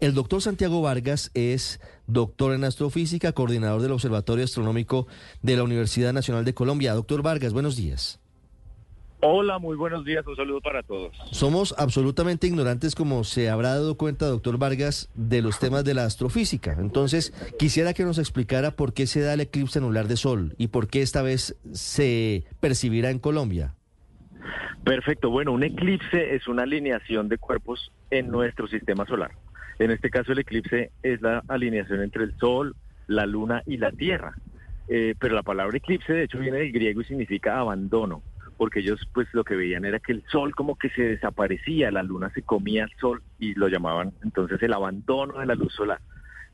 El doctor Santiago Vargas es doctor en astrofísica, coordinador del Observatorio Astronómico de la Universidad Nacional de Colombia. Doctor Vargas, buenos días. Hola, muy buenos días, un saludo para todos. Somos absolutamente ignorantes, como se habrá dado cuenta, doctor Vargas, de los temas de la astrofísica. Entonces, quisiera que nos explicara por qué se da el eclipse anular de Sol y por qué esta vez se percibirá en Colombia. Perfecto, bueno, un eclipse es una alineación de cuerpos en nuestro sistema solar. En este caso, el eclipse es la alineación entre el Sol, la Luna y la Tierra. Eh, pero la palabra eclipse, de hecho, viene del griego y significa abandono porque ellos pues lo que veían era que el sol como que se desaparecía, la luna se comía al sol y lo llamaban entonces el abandono de la luz solar.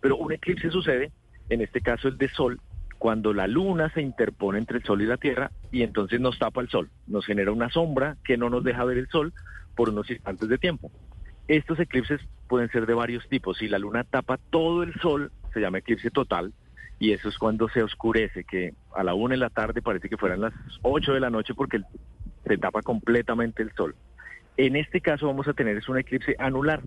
Pero un eclipse sucede, en este caso el de sol, cuando la luna se interpone entre el sol y la tierra y entonces nos tapa el sol, nos genera una sombra que no nos deja ver el sol por unos instantes de tiempo. Estos eclipses pueden ser de varios tipos. Si la luna tapa todo el sol, se llama eclipse total y eso es cuando se oscurece, que a la una de la tarde parece que fueran las ocho de la noche porque se tapa completamente el sol. En este caso vamos a tener es un eclipse anular.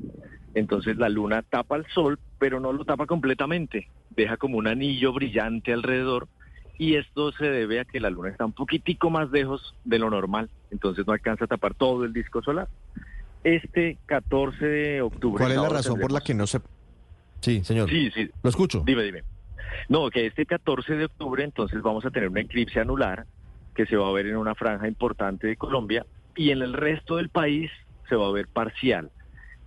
Entonces la luna tapa el sol, pero no lo tapa completamente. Deja como un anillo brillante alrededor y esto se debe a que la luna está un poquitico más lejos de lo normal. Entonces no alcanza a tapar todo el disco solar. Este 14 de octubre. ¿Cuál es la razón por la que no se... Sí, señor. Sí, sí. Lo escucho. Dime, dime. No, que este 14 de octubre entonces vamos a tener un eclipse anular que se va a ver en una franja importante de Colombia y en el resto del país se va a ver parcial.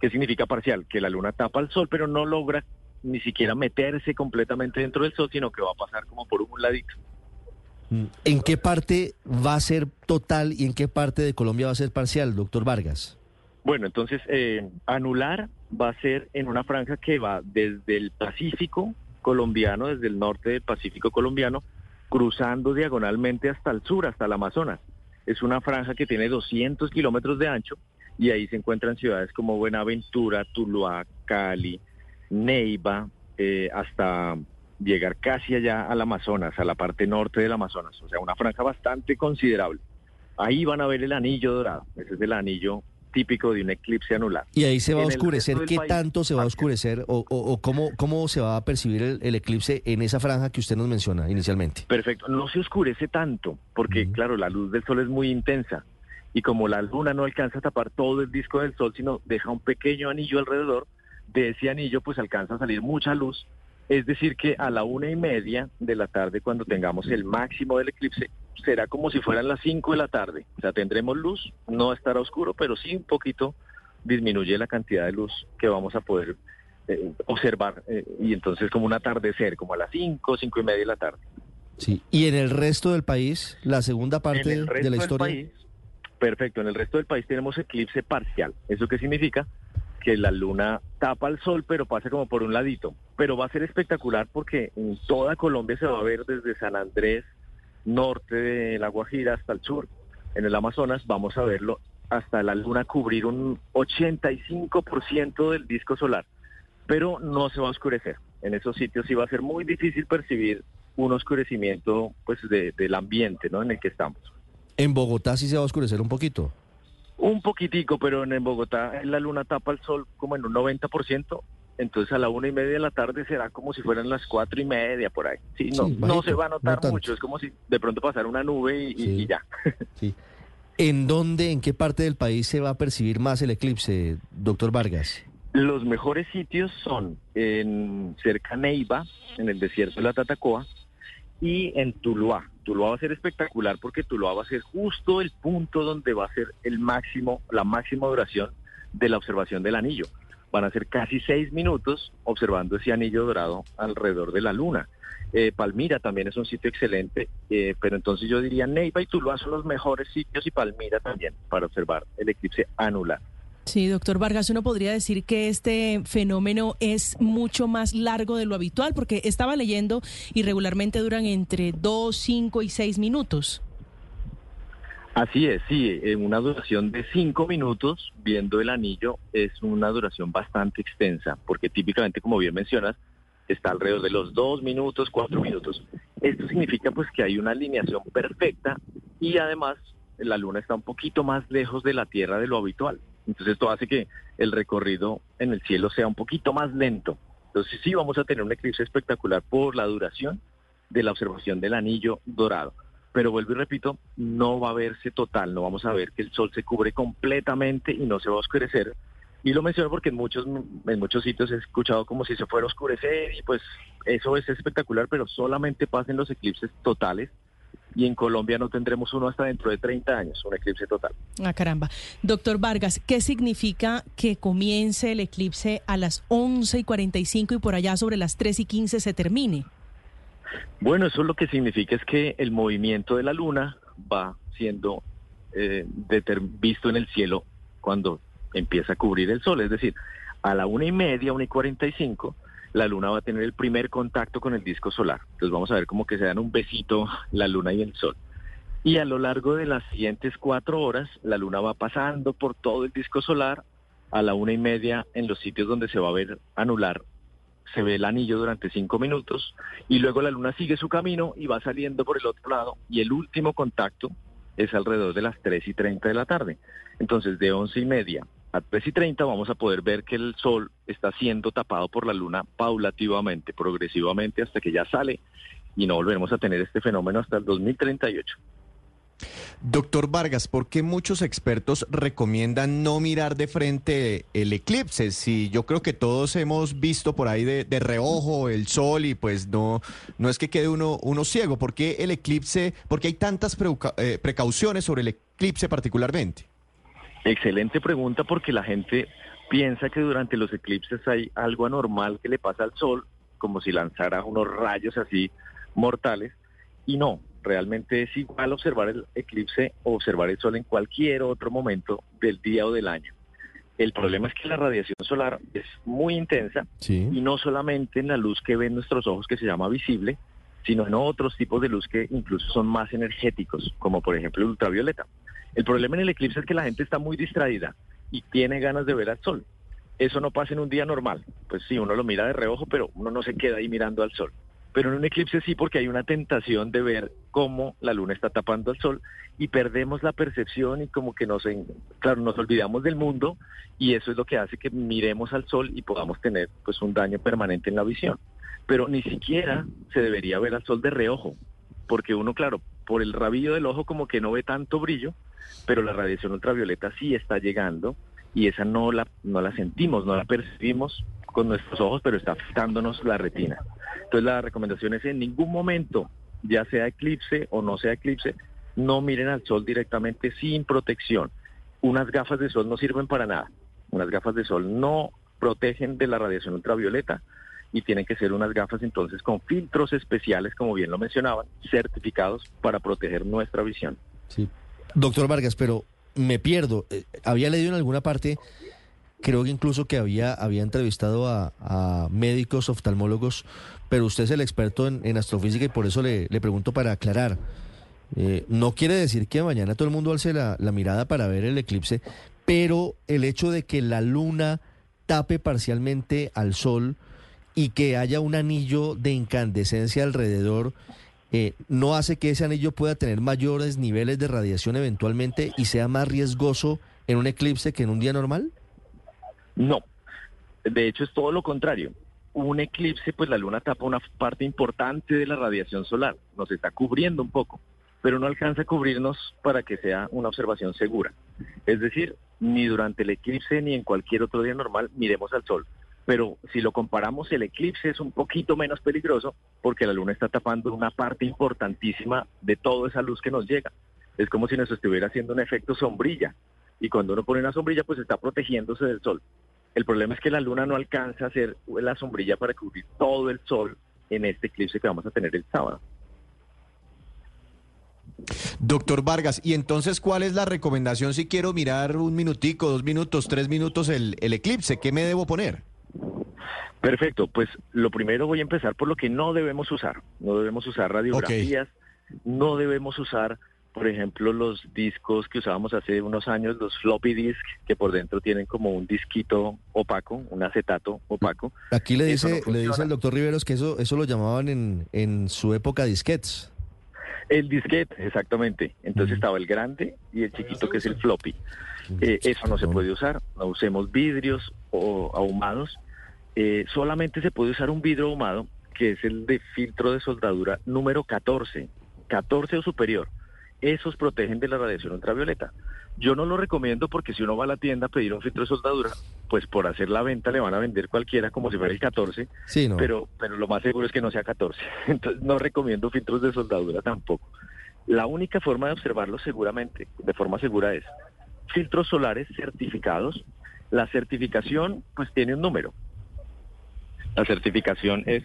¿Qué significa parcial? Que la luna tapa el sol pero no logra ni siquiera meterse completamente dentro del sol, sino que va a pasar como por un ladito. Mm. ¿En qué parte va a ser total y en qué parte de Colombia va a ser parcial, doctor Vargas? Bueno, entonces eh, anular va a ser en una franja que va desde el Pacífico colombiano, desde el norte del Pacífico colombiano, cruzando diagonalmente hasta el sur, hasta el Amazonas. Es una franja que tiene 200 kilómetros de ancho y ahí se encuentran ciudades como Buenaventura, Tuluá, Cali, Neiva, eh, hasta llegar casi allá al Amazonas, a la parte norte del Amazonas. O sea, una franja bastante considerable. Ahí van a ver el anillo dorado. Ese es el anillo típico de un eclipse anular. ¿Y ahí se va a oscurecer? ¿Qué tanto se va a oscurecer o, o, cómo, cómo se va a percibir el, eclipse en esa franja que usted nos menciona inicialmente? Perfecto, no se oscurece tanto porque, claro, la luz del sol es muy intensa y como la luna no alcanza a tapar todo el disco del sol, sino deja un pequeño anillo alrededor, de ese anillo pues alcanza a salir mucha luz. Es decir, que a la una y media de la tarde, cuando tengamos el máximo del eclipse, será como si fueran las 5 de la tarde. O sea, tendremos luz, no estará oscuro, pero sí un poquito disminuye la cantidad de luz que vamos a poder eh, observar. Eh, y entonces como un atardecer, como a las 5, 5 y media de la tarde. Sí, y en el resto del país, la segunda parte de la historia. perfecto, en el resto del país tenemos eclipse parcial. ¿Eso qué significa? Que la luna tapa el sol, pero pasa como por un ladito. Pero va a ser espectacular porque en toda Colombia se va a ver desde San Andrés, norte de la Guajira hasta el sur, en el Amazonas, vamos a verlo hasta la luna cubrir un 85% del disco solar, pero no se va a oscurecer. En esos sitios sí va a ser muy difícil percibir un oscurecimiento pues del ambiente ¿no? en el que estamos. En Bogotá sí se va a oscurecer un poquito. Un poquitico, pero en Bogotá la luna tapa el sol como en un 90%, entonces a la una y media de la tarde será como si fueran las cuatro y media por ahí. Sí, no, no se va a notar mucho, es como si de pronto pasara una nube y, ya. sí. ¿En dónde, en qué parte del país se va a percibir más el eclipse, doctor Vargas? Los mejores sitios son en cerca Neiva, en el desierto de la Tatacoa, y en Tuluá. Tuluá va a ser espectacular porque Tuluá va a ser justo el punto donde va a ser el máximo, la máxima duración de la observación del anillo van a ser casi seis minutos observando ese anillo dorado alrededor de la luna. Eh, Palmira también es un sitio excelente, eh, pero entonces yo diría Neiva y Tuluá son los mejores sitios y Palmira también para observar el eclipse anular. Sí, doctor Vargas, uno podría decir que este fenómeno es mucho más largo de lo habitual, porque estaba leyendo y regularmente duran entre dos, cinco y seis minutos. Así es, sí, en una duración de cinco minutos viendo el anillo es una duración bastante extensa, porque típicamente, como bien mencionas, está alrededor de los dos minutos, cuatro minutos. Esto significa pues que hay una alineación perfecta y además la luna está un poquito más lejos de la Tierra de lo habitual. Entonces esto hace que el recorrido en el cielo sea un poquito más lento. Entonces sí vamos a tener un eclipse espectacular por la duración de la observación del anillo dorado. Pero vuelvo y repito, no va a verse total, no vamos a ver que el sol se cubre completamente y no se va a oscurecer. Y lo menciono porque en muchos, en muchos sitios he escuchado como si se fuera a oscurecer y pues eso es espectacular, pero solamente pasen los eclipses totales y en Colombia no tendremos uno hasta dentro de 30 años, un eclipse total. Ah, caramba. Doctor Vargas, ¿qué significa que comience el eclipse a las 11 y 45 y por allá sobre las 3 y 15 se termine? Bueno, eso lo que significa es que el movimiento de la luna va siendo eh, visto en el cielo cuando empieza a cubrir el sol, es decir, a la una y media, una y cuarenta y cinco, la luna va a tener el primer contacto con el disco solar. Entonces vamos a ver como que se dan un besito la luna y el sol. Y a lo largo de las siguientes cuatro horas, la luna va pasando por todo el disco solar. A la una y media, en los sitios donde se va a ver anular, se ve el anillo durante cinco minutos. Y luego la luna sigue su camino y va saliendo por el otro lado. Y el último contacto es alrededor de las tres y treinta de la tarde. Entonces, de once y media a 3 y 30 vamos a poder ver que el Sol está siendo tapado por la Luna paulativamente, progresivamente, hasta que ya sale y no volveremos a tener este fenómeno hasta el 2038. Doctor Vargas, ¿por qué muchos expertos recomiendan no mirar de frente el eclipse? Si yo creo que todos hemos visto por ahí de, reojo el sol y pues no, no es que quede uno, uno ciego. ¿Por qué el eclipse, por qué hay tantas eh, precauciones sobre el eclipse particularmente? Excelente pregunta porque la gente piensa que durante los eclipses hay algo anormal que le pasa al Sol, como si lanzara unos rayos así mortales, y no, realmente es igual observar el eclipse o observar el Sol en cualquier otro momento del día o del año. El problema es que la radiación solar es muy intensa y no solamente en la luz que ven nuestros ojos que se llama visible, sino en otros tipos de luz que incluso son más energéticos, como por ejemplo el ultravioleta. El problema en el eclipse es que la gente está muy distraída y tiene ganas de ver al sol. Eso no pasa en un día normal. Pues sí, uno lo mira de reojo, pero uno no se queda ahí mirando al sol. Pero en un eclipse sí, porque hay una tentación de ver cómo la luna está tapando al sol y perdemos la percepción y como que nos, claro, nos olvidamos del mundo y eso es lo que hace que miremos al sol y podamos tener pues un daño permanente en la visión. Pero ni siquiera se debería ver al sol de reojo, porque uno, claro, por el rabillo del ojo como que no ve tanto brillo, pero la radiación ultravioleta sí está llegando y esa no la, no la sentimos, no la percibimos con nuestros ojos, pero está afectándonos la retina. Entonces la recomendación es en ningún momento, ya sea eclipse o no sea eclipse, no miren al sol directamente sin protección. Unas gafas de sol no sirven para nada. Unas gafas de sol no protegen de la radiación ultravioleta y tienen que ser unas gafas entonces con filtros especiales, como bien lo mencionaban, certificados para proteger nuestra visión. Sí, Doctor Vargas, pero me pierdo. Eh, había leído en alguna parte, creo que incluso que había, había entrevistado a, médicos oftalmólogos, pero usted es el experto en, astrofísica y por eso le, pregunto para aclarar. Eh, no quiere decir que mañana todo el mundo alce la, la mirada para ver el eclipse, pero el hecho de que la luna tape parcialmente al sol y que haya un anillo de incandescencia alrededor eh, no hace que ese anillo pueda tener mayores niveles de radiación eventualmente y sea más riesgoso en un eclipse que en un día normal? No, de hecho es todo lo contrario. Un eclipse, pues la luna tapa una parte importante de la radiación solar, nos está cubriendo un poco, pero no alcanza a cubrirnos para que sea una observación segura. Es decir, ni durante el eclipse ni en cualquier otro día normal miremos al sol pero si lo comparamos, el eclipse es un poquito menos peligroso porque la luna está tapando una parte importantísima de toda esa luz que nos llega. Es como si nos estuviera haciendo un efecto sombrilla. Y cuando uno pone una sombrilla, pues está protegiéndose del sol. El problema es que la luna no alcanza a hacer la sombrilla para cubrir todo el sol en este eclipse que vamos a tener el sábado. Doctor Vargas, y entonces, ¿cuál es la recomendación si quiero mirar un minutico, dos minutos, tres minutos el, el eclipse? ¿Qué me debo poner? Perfecto, pues lo primero voy a empezar por lo que no debemos usar. No debemos usar radiografías, no debemos usar, por ejemplo, los discos que usábamos hace unos años, los floppy disks, que por dentro tienen como un disquito opaco, un acetato opaco. Aquí le dice, le dice el doctor Riveros que eso, eso lo llamaban en, en su época disquets. El disquete, exactamente. Entonces estaba el grande y el chiquito que es el floppy. Eh, eso no se puede usar. No usemos vidrios o ahumados. Eh, solamente se puede usar un vidrio ahumado que es el de filtro de soldadura número 14, 14 o superior. Esos protegen de la radiación ultravioleta. Yo no lo recomiendo porque si uno va a la tienda a pedir un filtro de soldadura, pues por hacer la venta le van a vender cualquiera como si fuera el 14, Sí, no. pero, pero lo más seguro es que no sea 14. Entonces no recomiendo filtros de soldadura tampoco. La única forma de observarlo seguramente, de forma segura, es filtros solares certificados. La certificación pues tiene un número. La certificación es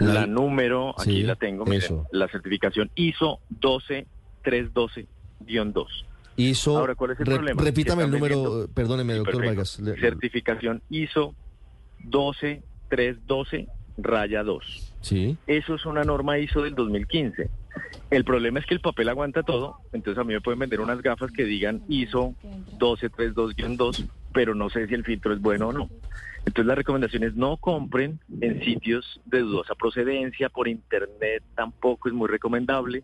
la, La- número, aquí Sí, la tengo, miren, la certificación ISO 12312-2. Hizo. Ahora, ¿cuál es el re- problema? Repítame el número, vendiendo- perdóneme, Sí, doctor perfecto. Vargas. Certificación ISO 12312 raya 2. Sí. Eso es una norma ISO del 2015. El problema es que el papel aguanta todo, entonces a mí me pueden vender unas gafas que digan ISO 1232-2, pero no sé si el filtro es bueno o no. Entonces la recomendación es no compren en sitios de dudosa procedencia, por internet tampoco es muy recomendable,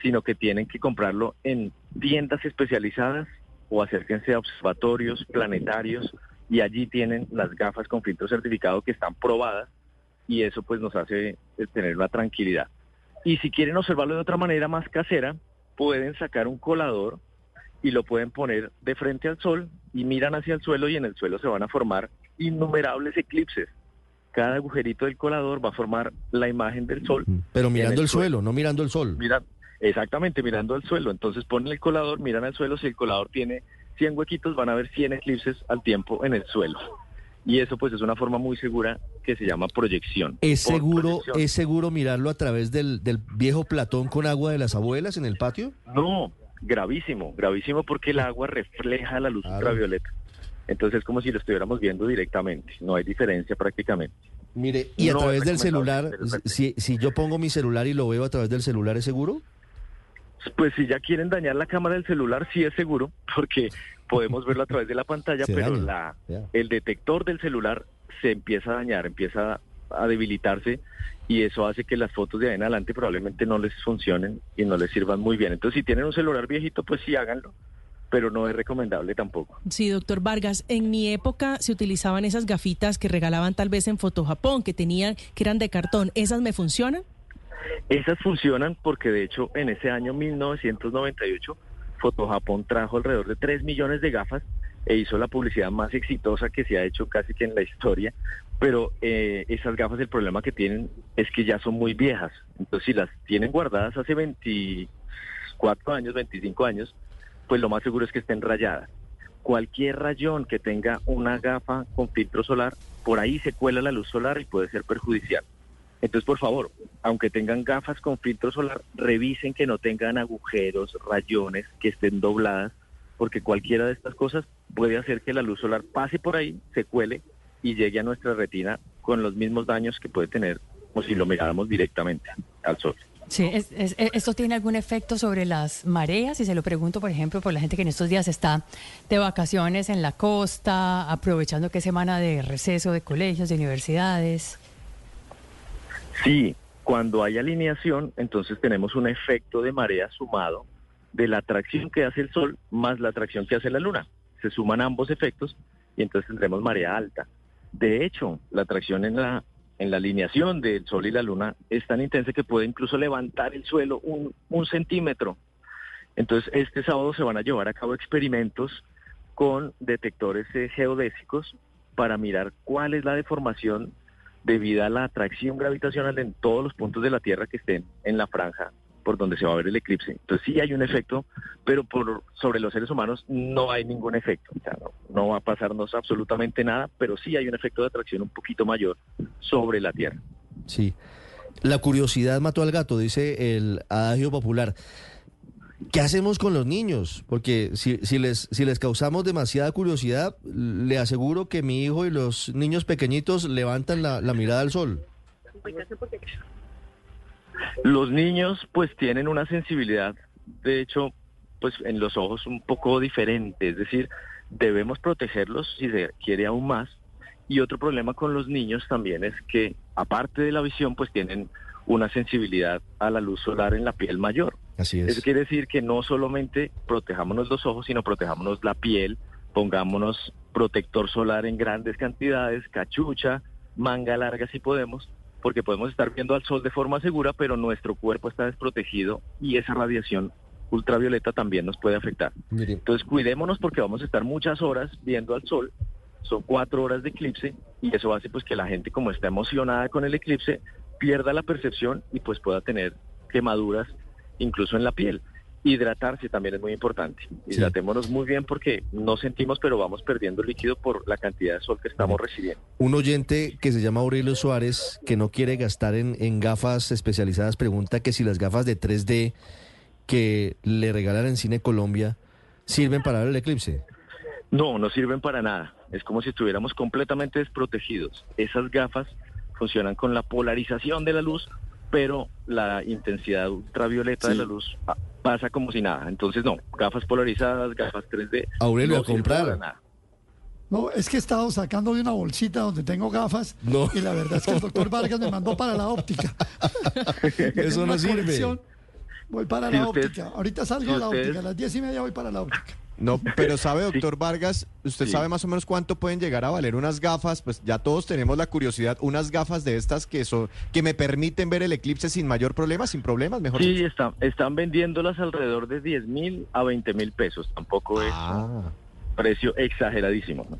sino que tienen que comprarlo en tiendas especializadas o acérquense a observatorios planetarios y allí tienen las gafas con filtro certificado que están probadas y eso pues nos hace eh, tener una tranquilidad. Y si quieren observarlo de otra manera más casera, pueden sacar un colador y lo pueden poner de frente al sol y miran hacia el suelo y en el suelo se van a formar innumerables eclipses. Cada agujerito del colador va a formar la imagen del sol. Pero mirando el el suelo, no mirando el sol. Mira, exactamente, mirando al suelo. Entonces ponen el colador, miran al suelo, si el colador tiene 100 huequitos, van a ver 100 eclipses al tiempo en el suelo. Y eso pues es una forma muy segura que se llama proyección. ¿Es seguro, proyección. ¿Es seguro mirarlo a través del, del viejo platón con agua de las abuelas en el patio? No, gravísimo, gravísimo porque el agua refleja la luz Claro. ultravioleta. Entonces es como si lo estuviéramos viendo directamente, no hay diferencia prácticamente. Mire, y a No, través del celular, si, si yo pongo mi celular y lo veo a través del celular, ¿es seguro? Pues si ya quieren dañar la cámara del celular, sí es seguro, porque podemos verlo a través de la pantalla, Se pero daña, la, el detector del celular se empieza a dañar, empieza a debilitarse y eso hace que las fotos de ahí en adelante probablemente no les funcionen y no les sirvan muy bien. Entonces si tienen un celular viejito, pues sí háganlo, pero no es recomendable tampoco. Sí, doctor Vargas, en mi época se utilizaban esas gafitas que regalaban tal vez en Foto Japón, que tenían, que eran de cartón. ¿Esas me funcionan? Esas funcionan porque de hecho en ese año 1998 Fotojapón trajo alrededor de 3 millones de gafas e hizo la publicidad más exitosa que se ha hecho casi que en la historia, pero eh, esas gafas el problema que tienen es que ya son muy viejas, entonces si las tienen guardadas hace 24 años, 25 años, pues lo más seguro es que estén rayadas. Cualquier rayón que tenga una gafa con filtro solar, por ahí se cuela la luz solar y puede ser perjudicial. Entonces, por favor, aunque tengan gafas con filtro solar, revisen que no tengan agujeros, rayones, que estén dobladas, porque cualquiera de estas cosas puede hacer que la luz solar pase por ahí, se cuele y llegue a nuestra retina con los mismos daños que puede tener como si lo miráramos directamente al sol. Sí, es- es- es- ¿esto tiene algún efecto sobre las mareas? Y se lo pregunto, por ejemplo, por la gente que en estos días está de vacaciones en la costa, aprovechando que es semana de receso de colegios, de universidades. Sí, cuando hay alineación, entonces tenemos un efecto de marea sumado de la atracción que hace el Sol más la atracción que hace la Luna. Se suman ambos efectos y entonces tendremos marea alta. De hecho, la atracción en la, en la alineación del Sol y la Luna es tan intensa que puede incluso levantar el suelo un, un centímetro. Entonces, este sábado se van a llevar a cabo experimentos con detectores geodésicos para mirar cuál es la deformación debido a la atracción gravitacional en todos los puntos de la Tierra que estén en la franja por donde se va a ver el eclipse. Entonces sí hay un efecto, pero por sobre los seres humanos no hay ningún efecto. O sea, no, no va a pasarnos absolutamente nada, pero sí hay un efecto de atracción un poquito mayor sobre la Tierra. Sí. La curiosidad mató al gato, dice el adagio popular. ¿Qué hacemos con los niños? Porque si, si, les, si les causamos demasiada curiosidad, le aseguro que mi hijo y los niños pequeñitos levantan la, mirada al sol. Los niños pues tienen una sensibilidad, de hecho, pues en los ojos un poco diferente, es decir, debemos protegerlos si se quiere aún más. Y otro problema con los niños también es que aparte de la visión pues tienen una sensibilidad a la luz solar en la piel mayor. Así Eso es. quiere decir que no solamente protejámonos los ojos, sino protejámonos la piel, pongámonos protector solar en grandes cantidades, cachucha, manga larga si podemos, porque podemos estar viendo al sol de forma segura, pero nuestro cuerpo está desprotegido y esa radiación ultravioleta también nos puede afectar. Mire, Entonces cuidémonos porque vamos a estar muchas horas viendo al sol, son cuatro horas de eclipse y eso hace pues que la gente como está emocionada con el eclipse pierda la percepción y pues pueda tener quemaduras incluso en la piel. Hidratarse también es muy importante. Sí. Hidratémonos muy bien porque no sentimos pero vamos perdiendo líquido por la cantidad de sol que estamos recibiendo. un oyente que se llama Aurelio Suárez, que no quiere gastar en, en gafas especializadas, pregunta que si las gafas de 3D que le regalan en Cine Colombia sirven para ver el eclipse. No, no sirven para nada. Es como si estuviéramos completamente desprotegidos. Esas gafas funcionan con la polarización de la luz, pero la intensidad ultravioleta Sí. de la luz pa- pasa como si nada. Entonces, no, gafas polarizadas, gafas 3D. Aurelio, no a comprar. nada. No, es que he estado sacando de una bolsita donde tengo gafas No. y la verdad es que el doctor Vargas me mandó para la óptica. Eso Una no sirve. colección, Voy para Si la usted- óptica. Ahorita salgo si de la usted- óptica. A las diez y media voy para la óptica. No, pero sabe, doctor Vargas, usted Sí. sabe más o menos cuánto pueden llegar a valer unas gafas, pues ya todos tenemos la curiosidad, unas gafas de estas que son que me permiten ver el eclipse sin mayor problema, sin problemas, mejor Sí, dicho. están, están vendiéndolas alrededor de 10 mil a 20 mil pesos. Tampoco es Ah, un precio exageradísimo. ¿no?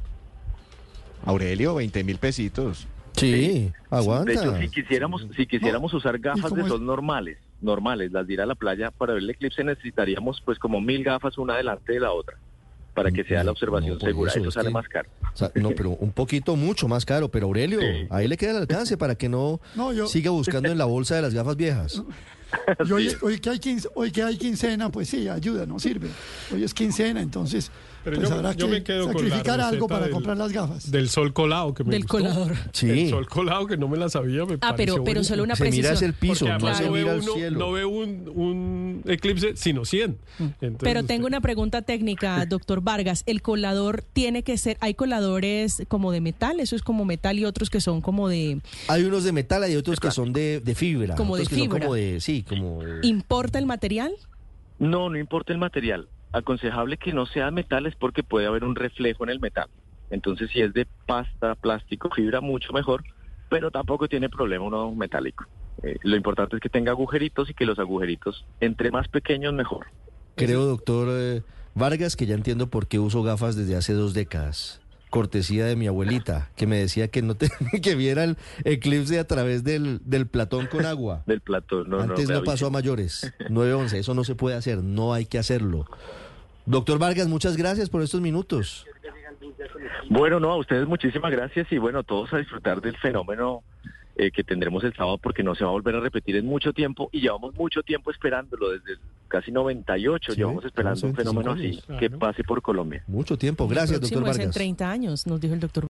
Aurelio, 20 mil pesitos. Sí, aguanta. De hecho, si quisiéramos, si quisiéramos usar gafas de es? sol normales, normales, las de ir a la playa para ver el eclipse necesitaríamos pues como mil gafas una delante de la otra para que sea No, la observación no, por segura. eso Eso es sale que- más caro. O sea, no, pero un poquito mucho más caro. Pero Aurelio, Sí. ahí le queda el alcance para que no, No, yo- siga buscando en la bolsa de las gafas viejas. Y hoy, hoy que hay quince- hoy que hay quincena, pues sí, ayuda, no sirve. Hoy es quincena, entonces Pero pues yo- habrá yo que me quedo con la sacrificar algo receta para del- comprar las gafas. Del sol colado que me Del gustó. colador. Sí. El sol colado que no me la sabía, me Ah, pero, pero solo una se mira precisión. hacia el piso, Porque no se no mira ve, al uno, cielo. no ve un, un eclipse, sino 100. Entonces, Pero usted- tengo una pregunta técnica, doctor Vargas. ¿El colador tiene que ser, hay coladores como de metal, eso es como metal y otros que son como de, Hay unos de metal, hay otros que son de, de fibra. Como de otros que son fibra. como de, sí, como de- ¿importa el material? No, no importa el material. Aconsejable que no sea metales porque puede haber un reflejo en el metal. Entonces, si es de pasta, plástico, fibra, mucho mejor, pero tampoco tiene problema uno metálico. Eh, lo importante es que tenga agujeritos y que los agujeritos, entre más pequeños, mejor. Creo, doctor eh, Vargas, que ya entiendo por qué uso gafas desde hace dos décadas. Cortesía de mi abuelita, que me decía que no te, que viera el eclipse a través del, del platón con agua. Del plato. No, Antes no, pasó a mayores. 9-11, eso no se puede hacer, no hay que hacerlo. Doctor Vargas, muchas gracias por estos minutos. Bueno, no, a ustedes muchísimas gracias y bueno, todos a disfrutar del fenómeno eh, que tendremos el sábado porque no se va a volver a repetir en mucho tiempo y llevamos mucho tiempo esperándolo, desde el casi 98 Sí, llevamos esperando un 25 fenómeno años. así que pase por Colombia. Mucho tiempo. Gracias, doctor es en Vargas. 30 años, nos dijo el doctor